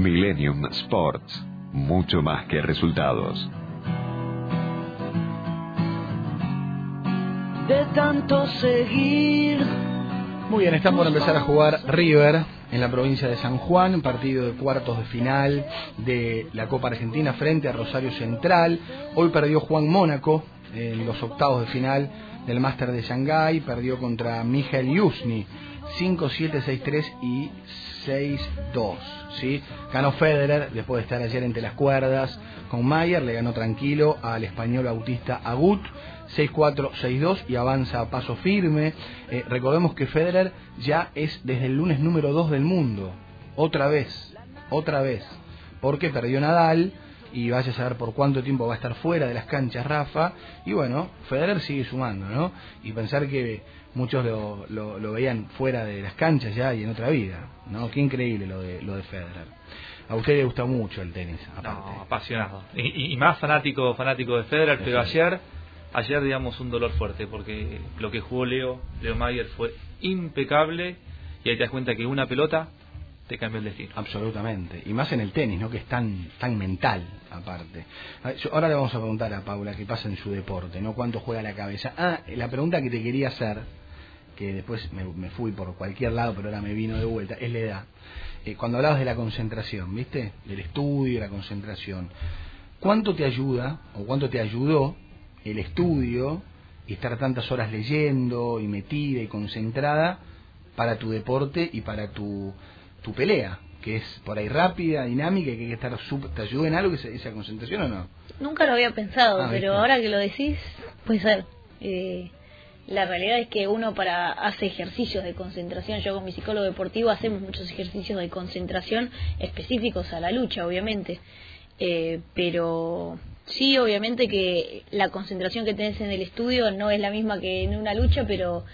Millennium Sports, mucho más que resultados. De tanto seguir. Muy bien, están por empezar a jugar River en la provincia de San Juan, partido de cuartos de final de la Copa Argentina frente a Rosario Central. Hoy perdió Juan Mónaco en los octavos de final del Máster de Shanghái, perdió contra Mijael Yusni 5-7, 6-3 y 6-2. ¿sí? Ganó Federer después de estar ayer entre las cuerdas con Mayer, le ganó tranquilo al español Bautista Agut. 6-4, 6-2 y avanza a paso firme. Eh, recordemos que Federer ya es desde el lunes número 2 del mundo. Otra vez, otra vez. Porque perdió Nadal y vaya a saber por cuánto tiempo va a estar fuera de las canchas Rafa. Y bueno, Federer sigue sumando, ¿no? Y pensar que muchos lo, lo, veían fuera de las canchas ya y en otra vida, ¿no? Qué increíble lo de, lo de Federer. A usted le gusta mucho el tenis, aparte. apasionado. Y, y, más fanático fanático de Federer, pero ayer ayer digamos un dolor fuerte porque lo que jugó Leo, Leo Mayer fue impecable y ahí te das cuenta que una pelota te cambia el destino. Absolutamente, y más en el tenis, ¿no? Que es tan tan mental aparte. Ahora le vamos a preguntar a Paula qué pasa en su deporte, ¿no? ¿Cuánto juega la cabeza? Ah, la pregunta que te quería hacer, que después me, fui por cualquier lado, pero ahora me vino de vuelta, es la edad. Eh, cuando hablabas de la concentración, ¿viste? Del estudio, la concentración. ¿Cuánto te ayuda o cuánto te ayudó el estudio y estar tantas horas leyendo y metida y concentrada para tu deporte y para tu, tu pelea, que es por ahí rápida, dinámica y que hay que estar ¿Te ayuda en algo esa, esa concentración o no? Nunca lo había pensado, ah, pero ahora que lo decís, puede ser. Eh, la realidad es que uno para hace ejercicios de concentración, yo con mi psicólogo deportivo hacemos muchos ejercicios de concentración específicos a la lucha, obviamente, eh, pero Sí, obviamente que la concentración que tenés en el estudio no es la misma que en una lucha, pero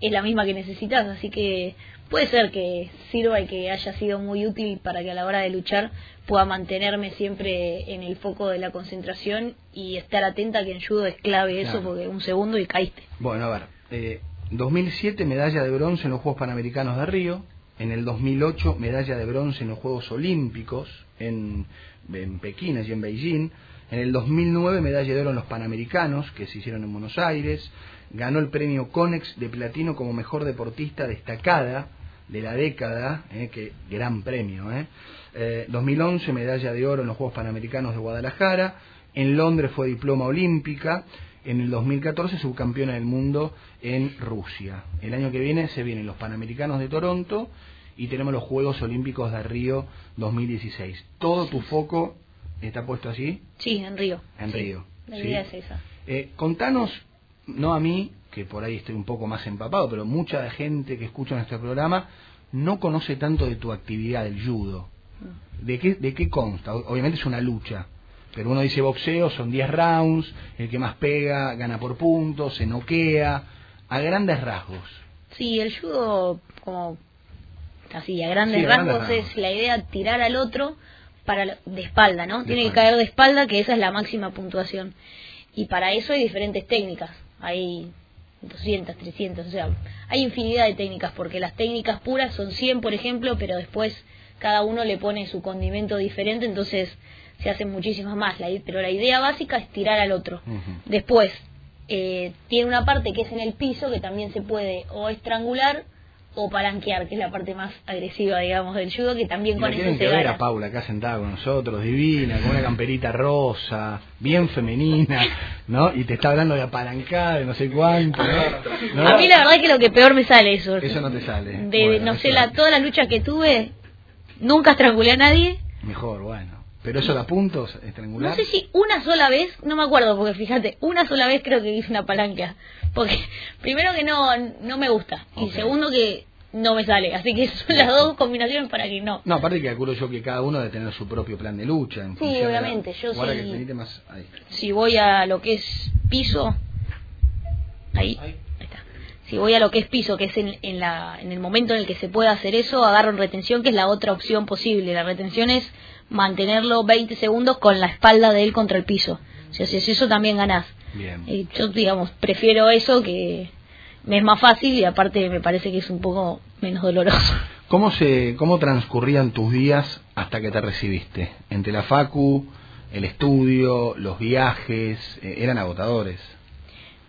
es la misma que necesitas, así que puede ser que sirva y que haya sido muy útil para que a la hora de luchar pueda mantenerme siempre en el foco de la concentración y estar atenta que en judo es clave eso, porque un segundo y caíste. Bueno, a ver, eh, 2007 medalla de bronce en los Juegos Panamericanos de Río, en el 2008 medalla de bronce en los Juegos Olímpicos en, en Pekín, allí en Beijing, en el 2009 medalla de oro en los Panamericanos, que se hicieron en Buenos Aires. Ganó el premio Conex de Platino como mejor deportista destacada de la década, eh, que gran premio. Eh. Eh, 2011 medalla de oro en los Juegos Panamericanos de Guadalajara. En Londres fue diploma olímpica. En el 2014 subcampeona del mundo en Rusia. El año que viene se vienen los Panamericanos de Toronto y tenemos los Juegos Olímpicos de Río 2016. Todo tu foco ¿Está puesto así? Sí, en Río. En Río. La idea es esa. Eh, contanos, no a mí, que por ahí estoy un poco más empapado, pero mucha gente que escucha nuestro programa no conoce tanto de tu actividad del judo. ¿De qué, ¿De qué consta? Obviamente es una lucha, pero uno dice boxeo, son 10 rounds, el que más pega gana por puntos, se noquea, a grandes rasgos. Sí, el judo, como así, a grandes, rasgos, es la idea tirar al otro para de espalda, ¿no? Tiene que caer de espalda, que esa es la máxima puntuación. Y para eso hay diferentes técnicas. Hay 200, 300, o sea, hay infinidad de técnicas, porque las técnicas puras son 100, por ejemplo, pero después cada uno le pone su condimento diferente, entonces se hacen muchísimas más. pero la idea básica es tirar al otro. Después, eh, tiene una parte que es en el piso, que también se puede o estrangular o palanquear, que es la parte más agresiva, digamos, del judo, que también con eso se que ver a Paula acá sentada con nosotros, divina, con una camperita rosa, bien femenina, ¿no? Y te está hablando de apalancar, de no sé cuánto, ¿no? A mí la verdad es que lo que peor me sale eso. Eso no te sale. De, no sé, la, toda la lucha que tuve, nunca estrangulé a nadie. Mejor, bueno. ¿Pero eso da puntos, estrangular? No sé si una sola vez, no me acuerdo, porque fíjate, una sola vez creo que hice una palanca. Porque primero que no, no me gusta. Y segundo que no me sale. Así que son las dos combinaciones para que no. No, aparte que calculo yo que cada uno debe tener su propio plan de lucha. En sí, obviamente. Yo sí. Si voy a lo que es piso, ahí, ahí. está. Si voy a lo que es piso, que es en, en, la, en el momento en el que se puede hacer eso, agarro en retención, que es la otra opción posible. La retención es mantenerlo 20 segundos con la espalda de él contra el piso. Si haces eso también ganás. Bien. yo, digamos, prefiero eso que me es más fácil y aparte me parece que es un poco menos doloroso. ¿Cómo, se, ¿Cómo transcurrían tus días hasta que te recibiste? Entre la facu, el estudio, los viajes, eh, ¿eran agotadores?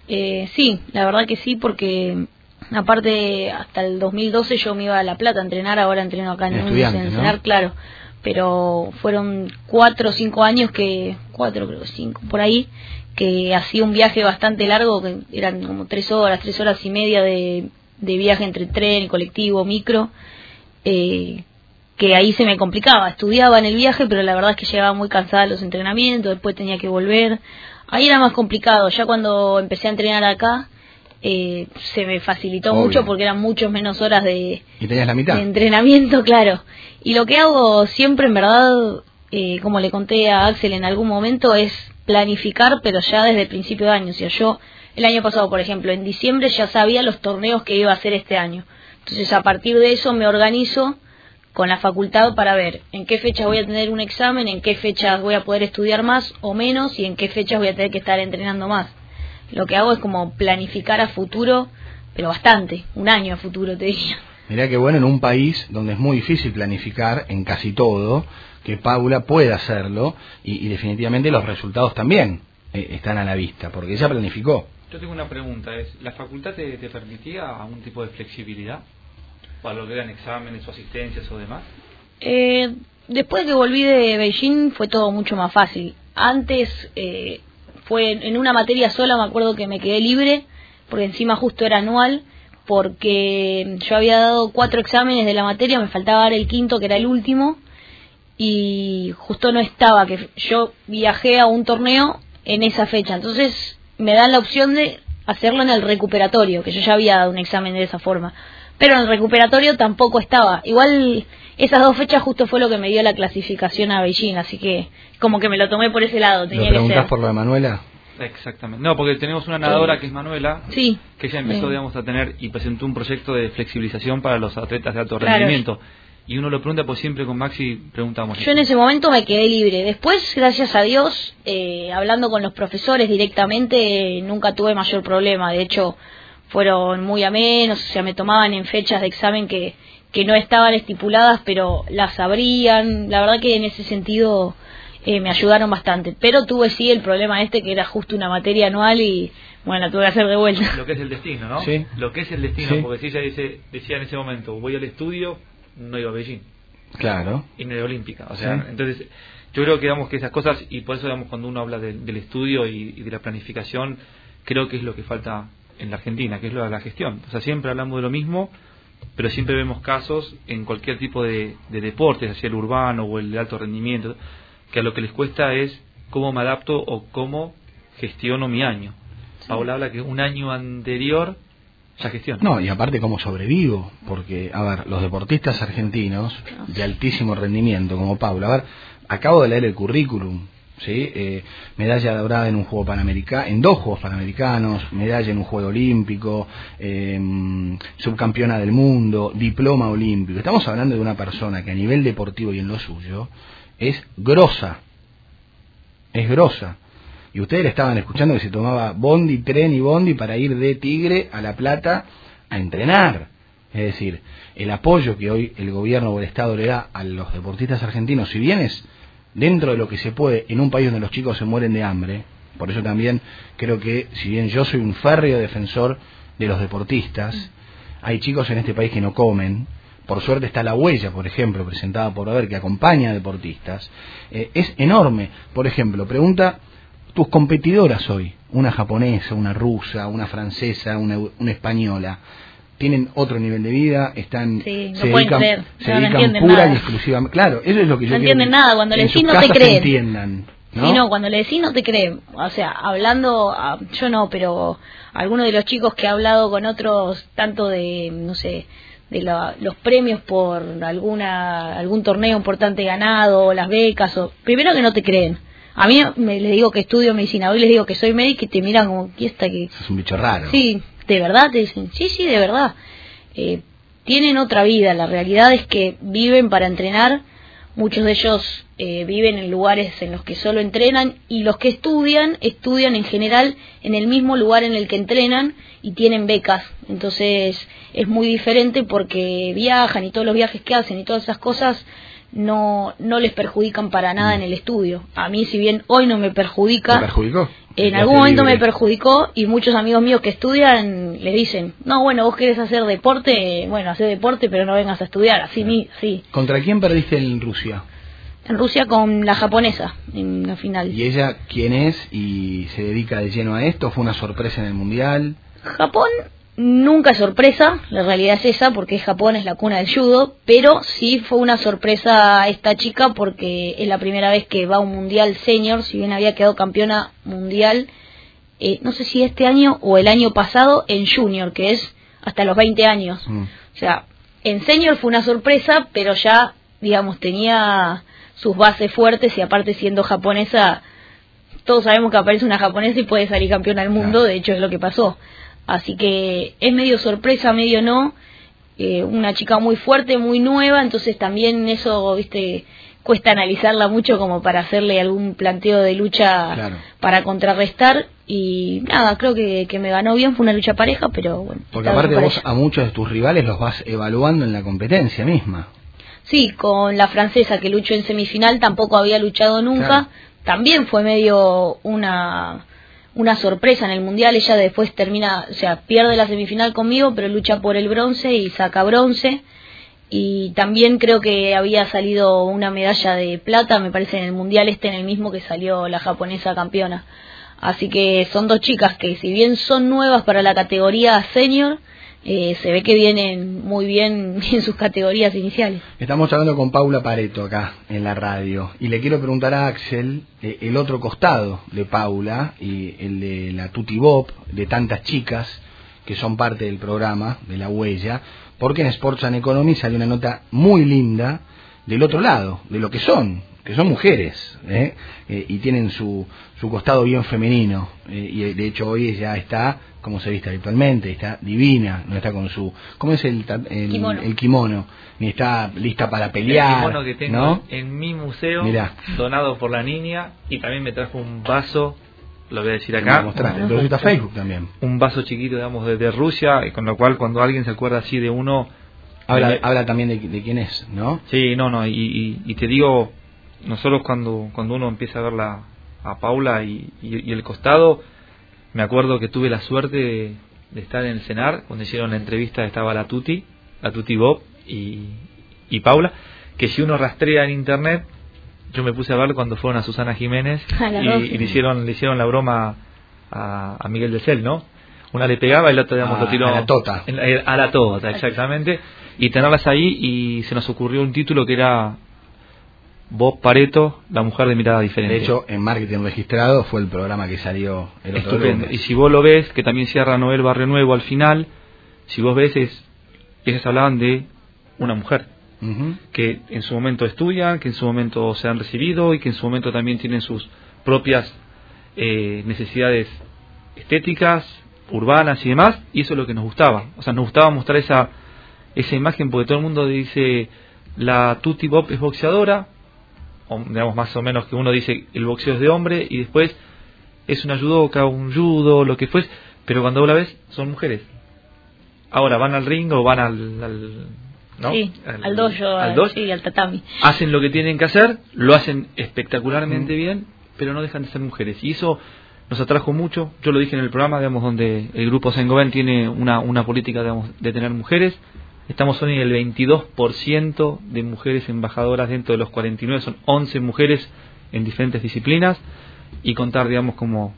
Eh, sí, la verdad que sí, porque aparte hasta el 2012 yo me iba a La Plata a entrenar, ahora entreno acá en el a entrenar, claro, pero fueron cuatro o cinco años que, cuatro creo, cinco, por ahí, que hacía un viaje bastante largo, que eran como tres horas, tres horas y media de, de viaje entre tren, colectivo, micro, eh, que ahí se me complicaba. Estudiaba en el viaje, pero la verdad es que llegaba muy cansada los entrenamientos, después tenía que volver. Ahí era más complicado. Ya cuando empecé a entrenar acá, eh, se me facilitó mucho porque eran muchos menos horas de, entrenamiento, claro. Y lo que hago siempre, en verdad, eh, como le conté a Axel en algún momento, es planificar, pero ya desde el principio de año. O sea, yo el año pasado, por ejemplo, en diciembre ya sabía los torneos que iba a hacer este año. Entonces, a partir de eso me organizo con la facultad para ver en qué fechas voy a tener un examen, en qué fechas voy a poder estudiar más o menos y en qué fechas voy a tener que estar entrenando más. Lo que hago es como planificar a futuro, pero bastante, un año a futuro te diría. Mirá que bueno, en un país donde es muy difícil planificar en casi todo, que Paula pueda hacerlo y, definitivamente los resultados también eh, están a la vista, porque ella planificó. Yo tengo una pregunta, es ¿la facultad te, te permitía algún tipo de flexibilidad? para lo que eran exámenes o asistencias o demás? Eh, después que volví de Beijing fue todo mucho más fácil. Antes eh, fue en una materia sola, me acuerdo que me quedé libre, porque encima justo era anual, porque yo había dado cuatro exámenes de la materia, me faltaba dar el quinto, que era el último, y justo no estaba, que yo viajé a un torneo en esa fecha. Entonces me dan la opción de hacerlo en el recuperatorio, que yo ya había dado un examen de esa forma pero en el recuperatorio tampoco estaba. Igual esas dos fechas justo fue lo que me dio la clasificación a Beijing, así que como que me lo tomé por ese lado. Tenía ¿Lo preguntás por lo de Manuela? Exactamente. No, porque tenemos una nadadora que es Manuela, sí. que ella empezó, digamos, a tener y presentó un proyecto de flexibilización para los atletas de alto rendimiento. Y uno lo pregunta, pues siempre con Maxi preguntamos. Yo en ese momento me quedé libre. Después, gracias a Dios, eh, hablando con los profesores directamente, nunca tuve mayor problema. De hecho, fueron muy amenos, o sea, me tomaban en fechas de examen que, que no estaban estipuladas, pero las abrían. La verdad que en ese sentido eh, me ayudaron bastante. Pero tuve sí el problema este que era justo una materia anual y bueno, la tuve que hacer de vuelta. Lo que es el destino, ¿no? Sí. Lo que es el destino, porque si ella dice, decía en ese momento, voy al estudio, no iba a Beijing. Claro. Y no iba olímpica. O sea, entonces yo creo que digamos que esas cosas, y por eso digamos cuando uno habla del estudio y, y de la planificación, creo que es lo que falta en la Argentina, que es lo de la gestión. O sea, siempre hablamos de lo mismo, pero siempre vemos casos en cualquier tipo de, de deportes, hacia el urbano o el de alto rendimiento, que a lo que les cuesta es cómo me adapto o cómo gestiono mi año. Paula habla que un año anterior ya gestiona. No, y aparte cómo sobrevivo, porque, a ver, los deportistas argentinos de altísimo rendimiento, como Paula, a ver, acabo de leer el currículum, ¿sí? Eh, medalla dorada en un juego panamericano, en dos juegos panamericanos, medalla en un juego olímpico, em, subcampeona del mundo, diploma olímpico. Estamos hablando de una persona que a nivel deportivo y en lo suyo es grosa, es grosa. Y ustedes le estaban escuchando que se tomaba bondi, tren y bondi para ir de Tigre a La Plata a entrenar. Es decir, el apoyo que hoy el gobierno o el Estado le da a los deportistas argentinos, si bien es dentro de lo que se puede en un país donde los chicos se mueren de hambre, por eso también creo que si bien yo soy un férreo defensor de los deportistas, hay chicos en este país que no comen, por suerte está la huella, por ejemplo, presentada por Haber, que acompaña a deportistas, eh, es enorme. Por ejemplo, pregunta tus competidoras hoy, una japonesa, una rusa, una francesa, una, una española, tienen otro nivel de vida, están se dedican, se dedican pura y exclusivamente. Claro, eso es lo que yo No entienden nada, cuando le decís no te creen. Entiendan, ¿no? no, cuando le decís no te creen. O sea, hablando, ah, yo no, pero algunos de los chicos que he hablado con otros, tanto de, no sé, de los premios por alguna algún torneo importante ganado, las becas, o primero que no te creen. A mí me les digo que estudio medicina, hoy les digo que soy médico y te miran como, ¿qué está que Es un bicho raro. Sí, de verdad te dicen, sí, sí, de verdad. Eh, tienen otra vida, la realidad es que viven para entrenar muchos de ellos eh, viven en lugares en los que solo entrenan y los que estudian, estudian en general en el mismo lugar en el que entrenan y tienen becas. Entonces es muy diferente porque viajan y todos los viajes que hacen y todas esas cosas no, no les perjudican para nada en el estudio. A mí, si bien hoy no me perjudica, perjudicó? En algún momento me perjudicó y muchos amigos míos que estudian le dicen, no, bueno, vos querés hacer deporte, bueno, hacer deporte, pero no vengas a estudiar, así, mi, sí. ¿Contra quién perdiste en Rusia? En Rusia con la japonesa, en la final. ¿Y ella quién es y se dedica de lleno a esto? ¿Fue una sorpresa en el Mundial? Japón Nunca sorpresa, la realidad es esa, porque Japón es la cuna del judo, pero sí fue una sorpresa esta chica porque es la primera vez que va a un mundial senior, si bien había quedado campeona mundial, eh, no sé si este año o el año pasado, en junior, que es hasta los 20 años. Mm. O sea, en senior fue una sorpresa, pero ya, digamos, tenía sus bases fuertes y aparte siendo japonesa, todos sabemos que aparece una japonesa y puede salir campeona del mundo, de hecho es lo que pasó. Así que es medio sorpresa, medio no. Eh, una chica muy fuerte, muy nueva, entonces también eso, viste, cuesta analizarla mucho como para hacerle algún planteo de lucha para contrarrestar. Y nada, creo que, me ganó bien, fue una lucha pareja, pero bueno. Porque aparte vos a muchos de tus rivales los vas evaluando en la competencia misma. Sí, con la francesa que luchó en semifinal tampoco había luchado nunca. También fue medio una una sorpresa en el mundial. Ella después termina, o sea, pierde la semifinal conmigo, pero lucha por el bronce y saca bronce. Y también creo que había salido una medalla de plata, me parece, en el mundial este, en el mismo que salió la japonesa campeona. Así que son dos chicas que, si bien son nuevas para la categoría senior, eh, se ve que vienen muy bien en sus categorías iniciales. Estamos hablando con Paula Pareto acá en la radio y le quiero preguntar a Axel eh, el otro costado de Paula y el de la Tuti Bob, de tantas chicas que son parte del programa, de la huella, porque en Sports and Economy salió una nota muy linda del otro lado, de lo que son, que son mujeres ¿eh? y tienen su, su costado bien femenino y de hecho hoy ella está como se viste habitualmente, está divina, no está con su, ¿cómo es el, el, kimono. Ni está lista para pelear. El kimono que tengo en mi museo, donado por la niña, y también me trajo un vaso, lo voy a decir acá. Mostraste, Facebook también. Un vaso chiquito, digamos, de, Rusia, y con lo cual cuando alguien se acuerda así de uno... Habla, habla también de, quién es, ¿no? Sí, no, no, y, y, te digo, nosotros cuando, cuando uno empieza a ver la, a Paula y, y el costado me acuerdo que tuve la suerte de, estar en el cenar, cuando hicieron la entrevista estaba la Tuti, la Tuti Bob y, Paula, que si uno rastrea en internet, yo me puse a ver cuando fueron a Susana Jiménez y, le hicieron le hicieron la broma a, Miguel de Cel, ¿no? Una le pegaba y la otra digamos, lo tiró a la tota. a la tota, exactamente. Y tenerlas ahí y se nos ocurrió un título que era Bob Pareto, la mujer de mirada diferente. De hecho, en Marketing Registrado fue el programa que salió el otro Estupendo. Y si vos lo ves, que también cierra Noel Barrio Nuevo al final, si vos ves, es, ellos hablaban de una mujer. que en su momento estudian, que en su momento se han recibido y que en su momento también tienen sus propias eh, necesidades estéticas, urbanas y demás, y eso es lo que nos gustaba. O sea, nos gustaba mostrar esa, esa imagen porque todo el mundo dice, la Tutti Bob es boxeadora, digamos más o menos que uno dice el boxeo es de hombre y después es una judoka, un judo, lo que fuese, pero cuando vos la ves son mujeres. Ahora van al ring o van al, al ¿no? Sí, al, dojo, al, sí, al tatami. Hacen lo que tienen que hacer, lo hacen espectacularmente bien, pero no dejan de ser mujeres. Y eso nos atrajo mucho. Yo lo dije en el programa, digamos, donde el grupo Sengoven tiene una, una política, digamos, de tener mujeres. Estamos hoy en el 22% de mujeres embajadoras dentro de los 49, son 11 mujeres en diferentes disciplinas. Y contar, digamos, como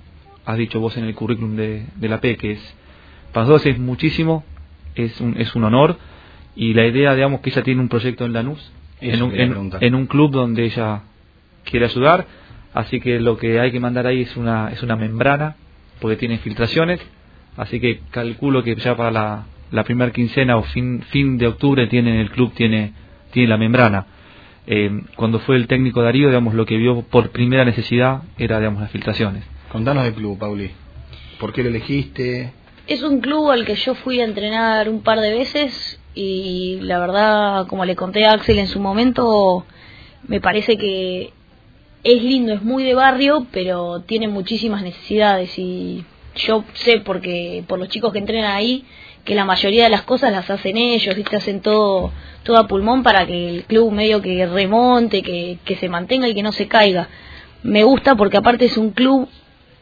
has dicho vos en el currículum de, la P, que es, para nosotros es muchísimo, es un, es un honor. Y la idea, digamos, que ella tiene un proyecto en Lanús, en un, en, un club donde ella quiere ayudar, así que lo que hay que mandar ahí es una, es una membrana, porque tiene filtraciones, así que calculo que ya para la la primera quincena o fin, fin de octubre tiene el club tiene, tiene la membrana. Eh, cuando fue el técnico Darío, digamos, lo que vio por primera necesidad era, digamos, las filtraciones. Contanos del club, Pauli. ¿Por qué lo elegiste? Es un club al que yo fui a entrenar un par de veces y la verdad, como le conté a Axel en su momento, me parece que es lindo, es muy de barrio, pero tiene muchísimas necesidades y yo sé porque por los chicos que entrenan ahí que la mayoría de las cosas las hacen ellos, ¿viste? hacen todo todo a pulmón para que el club medio que remonte, que, que se mantenga y que no se caiga. Me gusta porque aparte es un club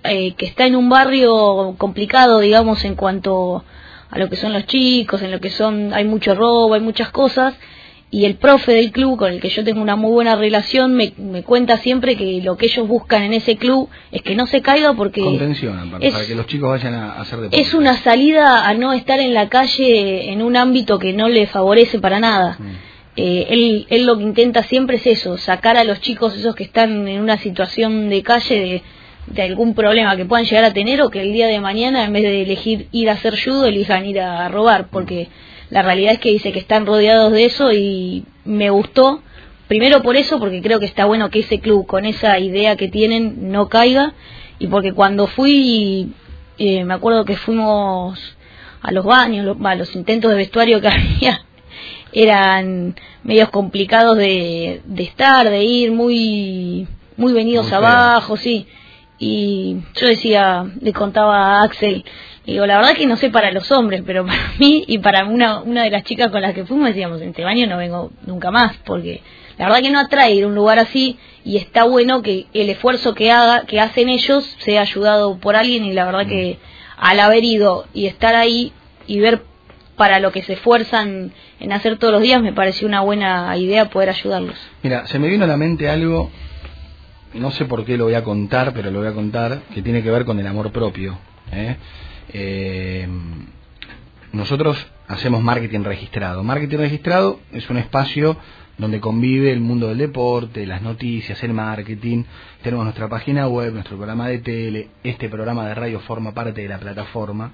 eh, que está en un barrio complicado, digamos, en cuanto a lo que son los chicos, en lo que son, hay mucho robo, hay muchas cosas, y el profe del club, con el que yo tengo una muy buena relación, me, me cuenta siempre que lo que ellos buscan en ese club es que no se caiga porque... Contencionan, para, que los chicos vayan a, hacer deporte. Es una salida a no estar en la calle en un ámbito que no le favorece para nada. Mm. Eh, él, él lo que intenta siempre es eso, sacar a los chicos esos que están en una situación de calle de de algún problema que puedan llegar a tener o que el día de mañana en vez de elegir ir a hacer judo elijan ir a robar porque la realidad es que dice que están rodeados de eso y me gustó. Primero por eso porque creo que está bueno que ese club con esa idea que tienen no caiga. Y porque cuando fui eh, me acuerdo que fuimos a los baños a los intentos de vestuario que había eran medios complicados de, de estar de ir muy muy venidos abajo sí. Y yo decía, le contaba a Axel, digo, la verdad que no sé para los hombres, pero para mí y para una, una de las chicas con las que fuimos decíamos, en este baño no vengo nunca más, porque la verdad que no atrae ir a un lugar así y está bueno que el esfuerzo que haga, que hacen ellos sea ayudado por alguien y la verdad que al haber ido y estar ahí y ver para lo que se esfuerzan en hacer todos los días me pareció una buena idea poder ayudarlos. Mira, se me vino a la mente algo no sé por qué lo voy a contar, pero lo voy a contar, que tiene que ver con el amor propio. ¿eh? Eh, nosotros hacemos marketing registrado. Marketing registrado es un espacio donde convive el mundo del deporte, las noticias, el marketing. Tenemos nuestra página web, nuestro programa de tele, este programa de radio forma parte de la plataforma,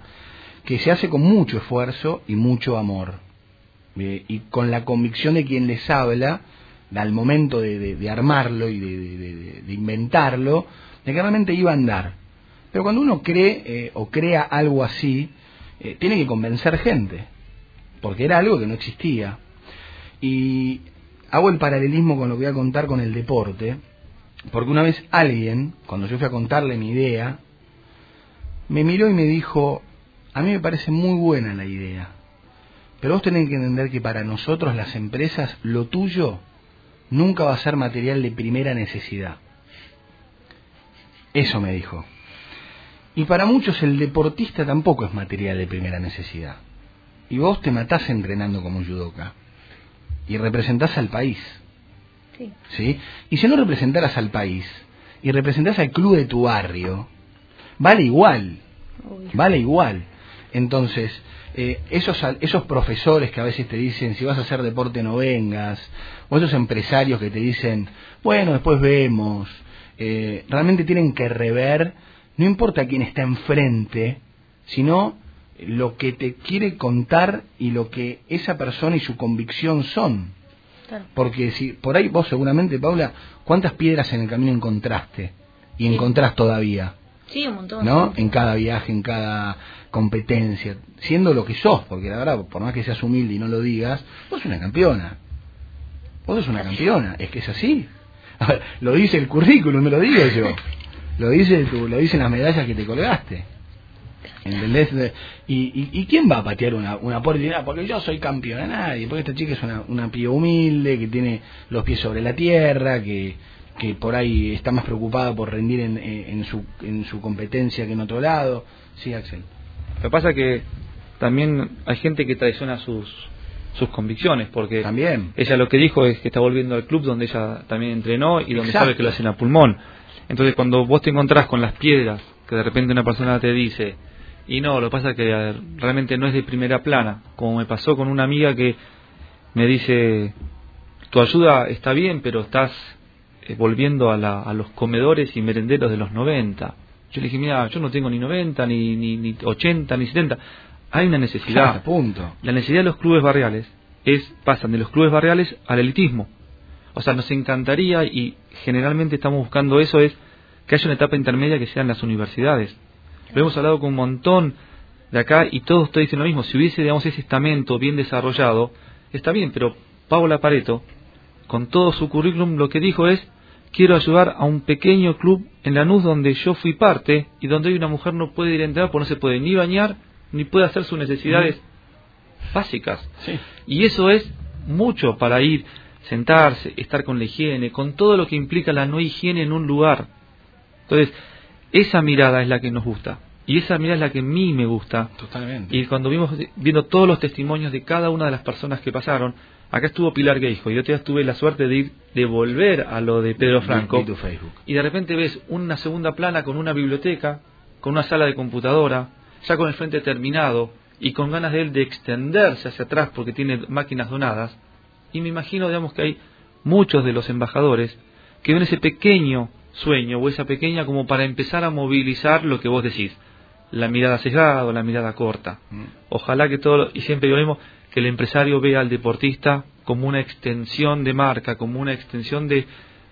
que se hace con mucho esfuerzo y mucho amor. y con la convicción de quien les habla, al momento de, armarlo y de, inventarlo, de que realmente iba a andar. Pero cuando uno cree eh, o crea algo así, eh, tiene que convencer gente, porque era algo que no existía. Y hago el paralelismo con lo que voy a contar con el deporte, porque una vez alguien, cuando yo fui a contarle mi idea, me miró y me dijo, a mí me parece muy buena la idea, pero vos tenés que entender que para nosotros las empresas lo tuyo nunca va a ser material de primera necesidad. Eso me dijo. Y para muchos el deportista tampoco es material de primera necesidad. Y vos te matás entrenando como un judoka. Y representás al país. Sí. Y si no representaras al país y representás al club de tu barrio, vale igual. Vale igual. Entonces, eh, esos, esos profesores que a veces te dicen, si vas a hacer deporte no vengas, o esos empresarios que te dicen, bueno, después vemos, eh, realmente tienen que rever, no importa quién está enfrente, sino lo que te quiere contar y lo que esa persona y su convicción son. Porque si por ahí vos seguramente, Paula, ¿cuántas piedras en el camino encontraste? Y encontrás todavía. Sí, un montón. ¿No? En cada viaje, en cada competencia, siendo lo que sos, porque la verdad, por más que seas humilde y no lo digas, vos sos una campeona. Vos sos una campeona, es que es así. lo dice el currículum, no lo digo yo. Lo dice tu, lo dicen las medallas que te colgaste. ¿Entendés? ¿Y, y, quién va a patear una, una puerta? Porque yo soy campeona, nadie. Porque esta chica es una, una pía humilde, que tiene los pies sobre la tierra, que, que por ahí está más preocupada por rendir en, en, su, en su competencia que en otro lado. Sí, Axel. Lo que pasa es que también hay gente que traiciona sus, sus convicciones, porque también. ella lo que dijo es que está volviendo al club donde ella también entrenó y donde sabe que lo hacen a pulmón. Entonces, cuando vos te encontrás con las piedras que de repente una persona te dice, y no, lo que pasa es que realmente no es de primera plana, como me pasó con una amiga que me dice, tu ayuda está bien, pero estás eh, volviendo a, la, a los comedores y merenderos de los 90. Yo le dije, mira, yo no tengo ni 90, ni, ni, ni 80, ni 70. Hay una necesidad. punto. La necesidad de los clubes barriales es pasan de los clubes barriales al elitismo. O sea, nos encantaría y generalmente estamos buscando eso es que haya una etapa intermedia que sean las universidades. Lo hemos hablado con un montón de acá y todos te dicen lo mismo. Si hubiese, digamos, ese estamento bien desarrollado, está bien, pero Paula Pareto con todo su currículum, lo que dijo es, quiero ayudar a un pequeño club en Lanús donde yo fui parte y donde hoy una mujer no puede ir a entrar porque no se puede ni bañar ni puede hacer sus necesidades básicas. Y eso es mucho para ir, sentarse, estar con la higiene, con todo lo que implica la no higiene en un lugar. Entonces, esa mirada es la que nos gusta. Y esa mirada es la que a mí me gusta. Totalmente. Y cuando vimos, viendo todos los testimonios de cada una de las personas que pasaron, acá estuvo Pilar Geijo, y yo tuve la suerte de ir, de volver a lo de Pedro Franco. Y de repente ves una segunda plana con una biblioteca, con una sala de computadora, ya con el frente terminado, y con ganas de él de extenderse hacia atrás porque tiene máquinas donadas. Y me imagino, digamos, que hay muchos de los embajadores que ven ese pequeño sueño o esa pequeña como para empezar a movilizar lo que vos decís la mirada sesgada o la mirada corta. Mm. Ojalá que todo, y siempre lo mismo, que el empresario vea al deportista como una extensión de marca, como una extensión de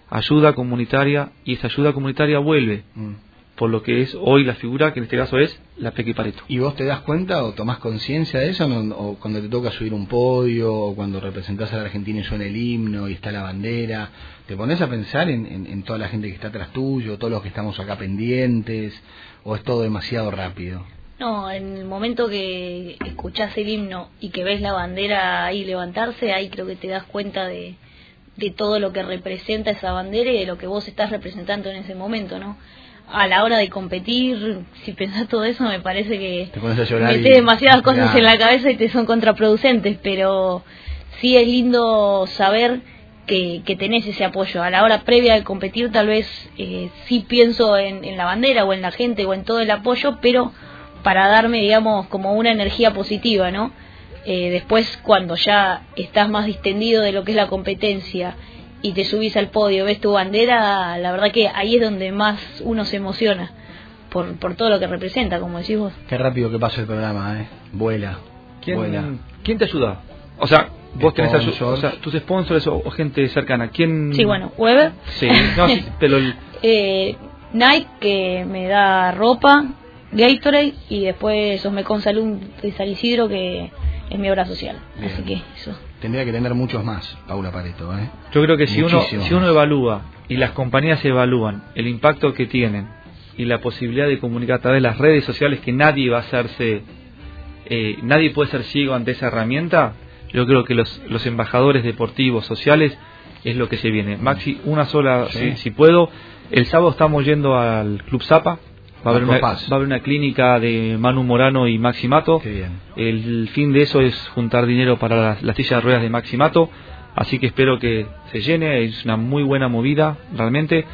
ayuda comunitaria, y esa ayuda comunitaria vuelve. Mm. Por lo que es hoy la figura, que en este caso es la Peque Pareto. ¿Y vos te das cuenta o tomás conciencia de eso? ¿O cuando te toca subir un podio, o cuando representás a la Argentina y suena el himno y está la bandera? ¿Te pones a pensar en, en toda la gente que está atrás tuyo, todos los que estamos acá pendientes? o es todo demasiado rápido? No, en el momento que escuchás el himno y que ves la bandera ahí levantarse, ahí creo que te das cuenta de, de todo lo que representa esa bandera y de lo que vos estás representando en ese momento, ¿no? A la hora de competir, si pensás todo eso, me parece que te demasiadas cosas en la cabeza y te son contraproducentes, pero sí es lindo saber que, tenés ese apoyo. A la hora previa de competir tal vez eh, sí pienso en, la bandera o en la gente o en todo el apoyo, pero para darme, digamos, como una energía positiva, ¿no? Eh, después, cuando ya estás más distendido de lo que es la competencia y te subís al podio, ves tu bandera, la verdad que ahí es donde más uno se emociona por, por todo lo que representa, como decís vos. Qué rápido que pasa el programa, ¿eh? Vuela. ¿Quién, ¿quién te ayuda? O sea, vos tenés o sea, tus sponsors o, gente cercana. ¿Quién? Sí, bueno, Weber. Sí, no, pero eh, Nike que me da ropa, Gatorade y después Osmecon Salud de San Isidro que es mi obra social. Así que eso. Tendría que tener muchos más, Paula Pareto. ¿eh? Yo creo que si uno, si uno evalúa y las compañías evalúan el impacto que tienen y la posibilidad de comunicar a través de las redes sociales que nadie va a hacerse, eh, nadie puede ser ciego ante esa herramienta, yo creo que los, los embajadores deportivos, sociales, es lo que se viene. Maxi, una sola, si, puedo. El sábado estamos yendo al Club Zapa. Va a, haber una, va a haber una clínica de Manu Morano y Maxi Mato. El fin de eso es juntar dinero para la, silla de ruedas de Maxi Mato. Así que espero que se llene. Es una muy buena movida, realmente.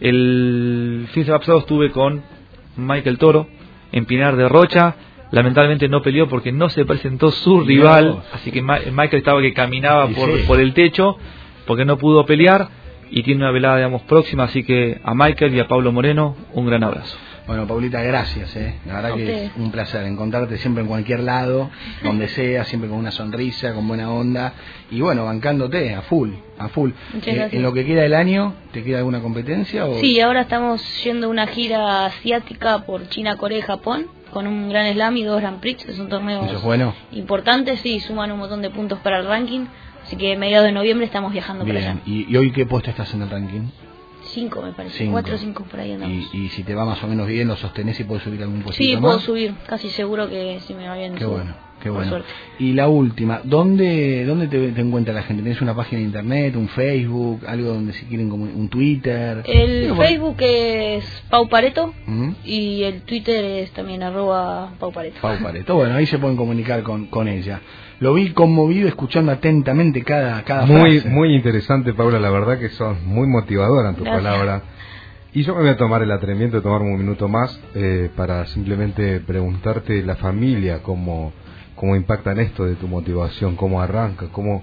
El fin de semana pasado estuve con Michael Toro en Pinar de Rocha lamentablemente no peleó porque no se presentó su rival, así que Michael estaba que caminaba por, por el techo porque no pudo pelear y tiene una velada, digamos, próxima, así que a Michael y a Pablo Moreno un gran abrazo. Bueno, Paulita, gracias, ¿eh? La verdad que es un placer encontrarte siempre en cualquier lado, donde sea, siempre con una sonrisa, con buena onda y bueno, bancándote a full, a full. Eh, ¿En lo que queda del año, te queda alguna competencia? O... Sí, ahora estamos yendo una gira asiática por China, Corea y Japón con un gran slam y dos Grand Prix, es un torneo bueno. importante, sí, suman un montón de puntos para el ranking, así que a mediados de noviembre estamos viajando Bien. para allá. ¿Y, ¿Y, hoy qué puesto estás en el ranking? Cinco, me parece, cuatro o cinco por ahí andamos. Y, y, si te va más o menos bien, ¿lo sostenés y puedes subir algún puesto Sí, puedo subir, casi seguro que si me va bien. Qué bueno. Qué bueno. Y la última, ¿dónde, dónde te, encuentra la gente? ¿Tienes una página de internet, un Facebook, algo donde si quieren como un Twitter? El Facebook es Pau Pareto y el Twitter es también arroba Pau Pareto. Pau Pareto, bueno, ahí se pueden comunicar con, con ella. Lo vi conmovido escuchando atentamente cada, cada muy, Muy interesante, Paula, la verdad que son muy motivadora en tu palabra. Y yo me voy a tomar el atrevimiento de tomarme un minuto más eh, para simplemente preguntarte la familia, cómo cómo impactan esto de tu motivación, cómo arranca, cómo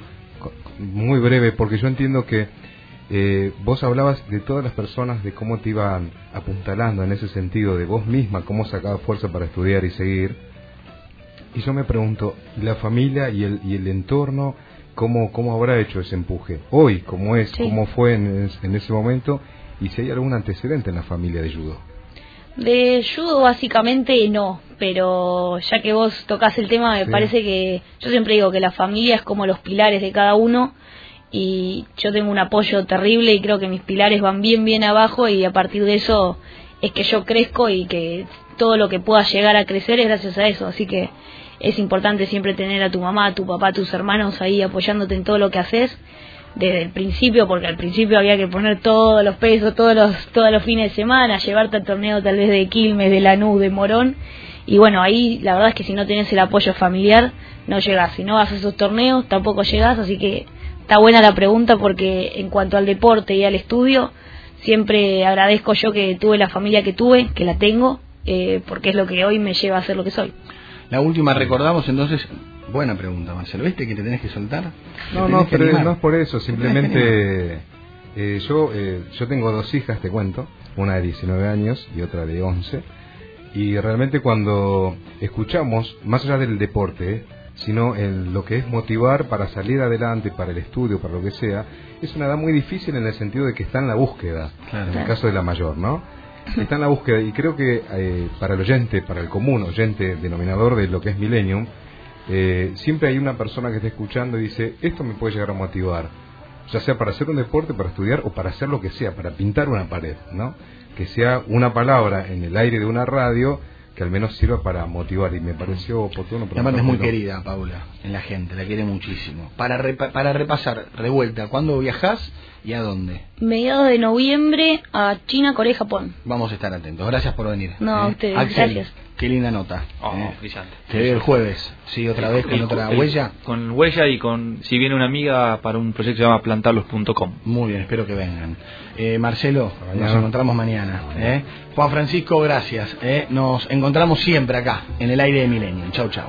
muy breve, porque yo entiendo que eh, vos hablabas de todas las personas, de cómo te iban apuntalando en ese sentido, de vos misma, cómo sacabas fuerza para estudiar y seguir. Y yo me pregunto, la familia y el, y el entorno, ¿cómo, ¿cómo habrá hecho ese empuje? Hoy, ¿cómo es? ¿Cómo fue en, en ese momento? Y si hay algún antecedente en la familia de judo. De judo básicamente no, pero ya que vos tocas el tema me parece que yo siempre digo que la familia es como los pilares de cada uno y yo tengo un apoyo terrible y creo que mis pilares van bien, bien abajo y a partir de eso es que yo crezco y que todo lo que pueda llegar a crecer es gracias a eso. Así que es importante siempre tener a tu mamá, a tu papá, a tus hermanos ahí apoyándote en todo lo que haces desde el principio, porque al principio había que poner todos los pesos, todos los, todos los fines de semana, llevarte al torneo tal vez de Quilmes, de Lanús, de Morón. Y bueno, ahí la verdad es que si no tienes el apoyo familiar, no llegas. Si no vas a esos torneos, tampoco llegas. Así que está buena la pregunta porque en cuanto al deporte y al estudio, siempre agradezco yo que tuve la familia que tuve, que la tengo, eh, porque es lo que hoy me lleva a ser lo que soy. La última recordamos entonces, buena pregunta Marcelo, ¿viste que te tenés que soltar? No, no, pero no es por eso, simplemente eh, yo, eh, yo tengo dos hijas, te cuento, una de 19 años y otra de 11, y realmente cuando escuchamos, más allá del deporte, sino en lo que es motivar para salir adelante, para el estudio, para lo que sea, es una edad muy difícil en el sentido de que está en la búsqueda, en el caso de la mayor, ¿no? Está en la búsqueda y creo que eh, para el oyente, para el común oyente denominador de lo que es Millennium, eh, siempre hay una persona que está escuchando y dice, esto me puede llegar a motivar, ya sea para hacer un deporte, para estudiar o para hacer lo que sea, para pintar una pared, ¿no? Que sea una palabra en el aire de una radio que al menos sirva para motivar y me pareció oportuno. Además es muy querida, Paula, en la gente, la quiere muchísimo. Para, para repasar, revuelta, ¿cuándo viajás y a dónde? Mediados de noviembre a China, Corea y Japón. Vamos a estar atentos. Gracias por venir. No, a ¿eh? ustedes, gracias. Qué linda nota. Oh, ¿eh? brillante. Te veo el jueves, sí, otra vez con otra huella. Con huella y con, si viene una amiga para un proyecto que se llama plantarlos.com. Muy bien, espero que vengan. Eh, Marcelo, nos encontramos mañana. ¿eh? Juan Francisco, gracias. ¿eh? Nos encontramos siempre acá, en el aire de Milenio. Chau, chau.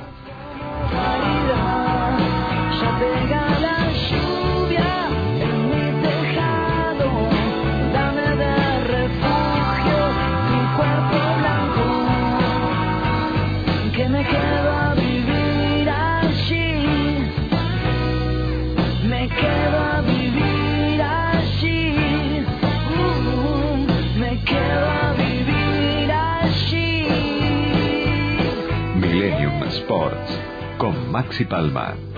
Maxi Palma.